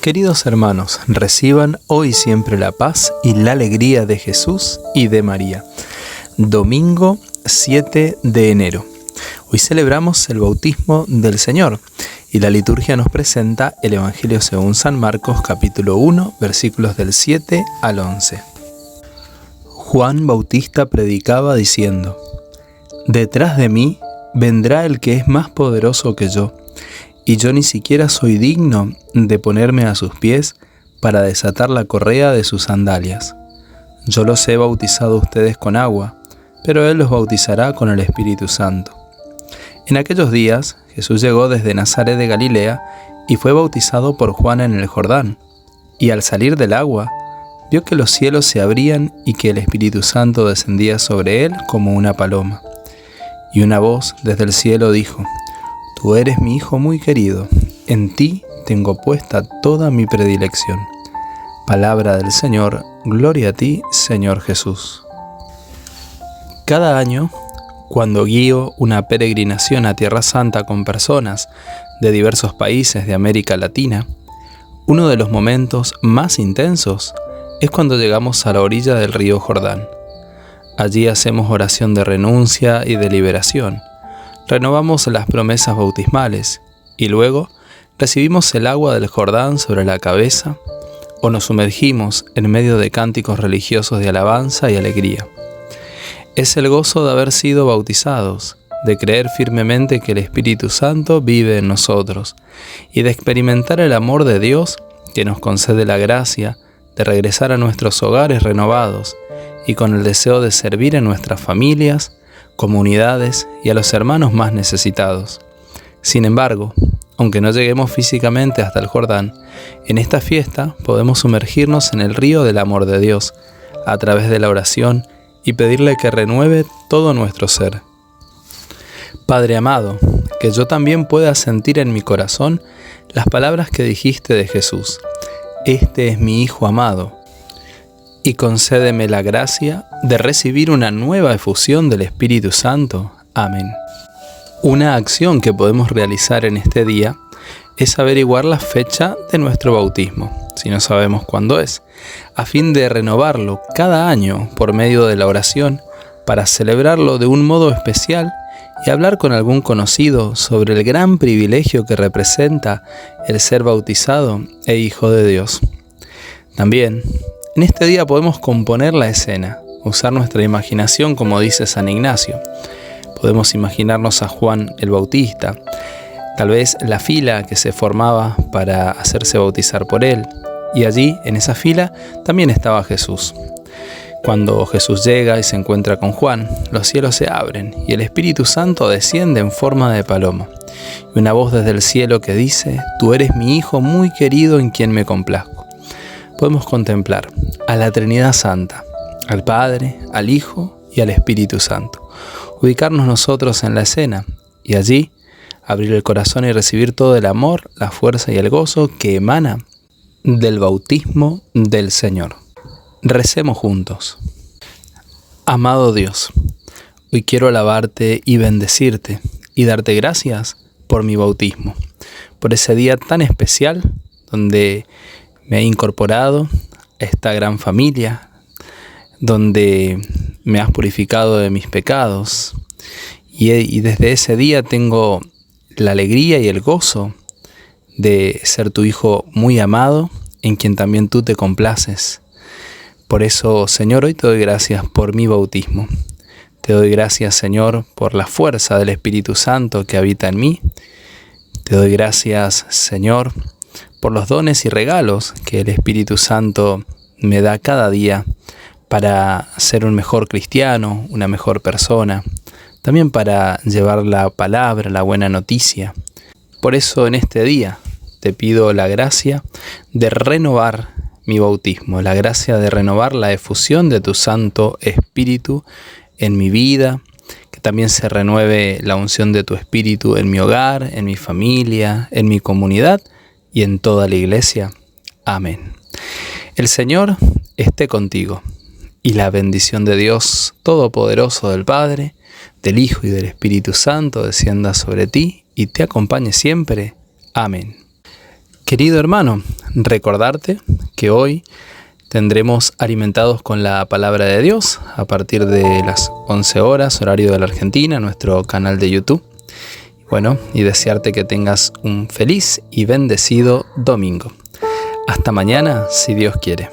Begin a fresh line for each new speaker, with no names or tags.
Queridos hermanos, reciban hoy siempre la paz y la alegría de Jesús y de María. Domingo 7 de enero. Hoy celebramos el bautismo del Señor y la liturgia nos presenta el Evangelio según San Marcos capítulo 1 versículos del 7 al 11. Juan Bautista predicaba diciendo, Detrás de mí vendrá el que es más poderoso que yo y yo ni siquiera soy digno de ponerme a sus pies para desatar la correa de sus sandalias. Yo los he bautizado a ustedes con agua, pero Él los bautizará con el Espíritu Santo. En aquellos días Jesús llegó desde Nazaret de Galilea y fue bautizado por Juan en el Jordán, y al salir del agua, vio que los cielos se abrían y que el Espíritu Santo descendía sobre él como una paloma. Y una voz desde el cielo dijo, Tú eres mi Hijo muy querido, en ti tengo puesta toda mi predilección. Palabra del Señor, gloria a ti, Señor Jesús. Cada año, cuando guío una peregrinación a Tierra Santa con personas de diversos países de América Latina, uno de los momentos más intensos es cuando llegamos a la orilla del río Jordán. Allí hacemos oración de renuncia y de liberación renovamos las promesas bautismales y luego recibimos el agua del Jordán sobre la cabeza o nos sumergimos en medio de cánticos religiosos de alabanza y alegría. Es el gozo de haber sido bautizados, de creer firmemente que el Espíritu Santo vive en nosotros y de experimentar el amor de Dios que nos concede la gracia de regresar a nuestros hogares renovados y con el deseo de servir en nuestras familias, comunidades y a los hermanos más necesitados. Sin embargo, aunque no lleguemos físicamente hasta el Jordán, en esta fiesta podemos sumergirnos en el río del amor de Dios a través de la oración y pedirle que renueve todo nuestro ser. Padre amado, que yo también pueda sentir en mi corazón las palabras que dijiste de Jesús. Este es mi Hijo amado y concédeme la gracia de recibir una nueva efusión del Espíritu Santo. Amén. Una acción que podemos realizar en este día es averiguar la fecha de nuestro bautismo, si no sabemos cuándo es, a fin de renovarlo cada año por medio de la oración para celebrarlo de un modo especial y hablar con algún conocido sobre el gran privilegio que representa el ser bautizado e hijo de Dios. También en este día podemos componer la escena, usar nuestra imaginación como dice San Ignacio. Podemos imaginarnos a Juan el Bautista, tal vez la fila que se formaba para hacerse bautizar por él, y allí, en esa fila, también estaba Jesús. Cuando Jesús llega y se encuentra con Juan, los cielos se abren y el Espíritu Santo desciende en forma de paloma. Y una voz desde el cielo que dice, Tú eres mi Hijo muy querido en quien me complazco podemos contemplar a la Trinidad Santa, al Padre, al Hijo y al Espíritu Santo. Ubicarnos nosotros en la escena y allí abrir el corazón y recibir todo el amor, la fuerza y el gozo que emana del bautismo del Señor. Recemos juntos. Amado Dios, hoy quiero alabarte y bendecirte y darte gracias por mi bautismo, por ese día tan especial donde me he incorporado a esta gran familia donde me has purificado de mis pecados y, desde ese día tengo la alegría y el gozo de ser tu hijo muy amado en quien también tú te complaces. Por eso, Señor, hoy te doy gracias por mi bautismo. Te doy gracias, Señor, por la fuerza del Espíritu Santo que habita en mí. Te doy gracias, Señor, por los dones y regalos que el Espíritu Santo me da cada día para ser un mejor cristiano, una mejor persona, también para llevar la palabra, la buena noticia. Por eso en este día te pido la gracia de renovar mi bautismo, la gracia de renovar la efusión de tu Santo Espíritu en mi vida, que también se renueve la unción de tu Espíritu en mi hogar, en mi familia, en mi comunidad y en toda la iglesia. Amén. El Señor esté contigo, y la bendición de Dios Todopoderoso del Padre, del Hijo y del Espíritu Santo descienda sobre ti y te acompañe siempre. Amén. Querido hermano, recordarte que hoy tendremos alimentados con la palabra de Dios a partir de las 11 horas, horario de la Argentina, nuestro canal de YouTube. Bueno, y desearte que tengas un feliz y bendecido domingo. Hasta mañana, si Dios quiere.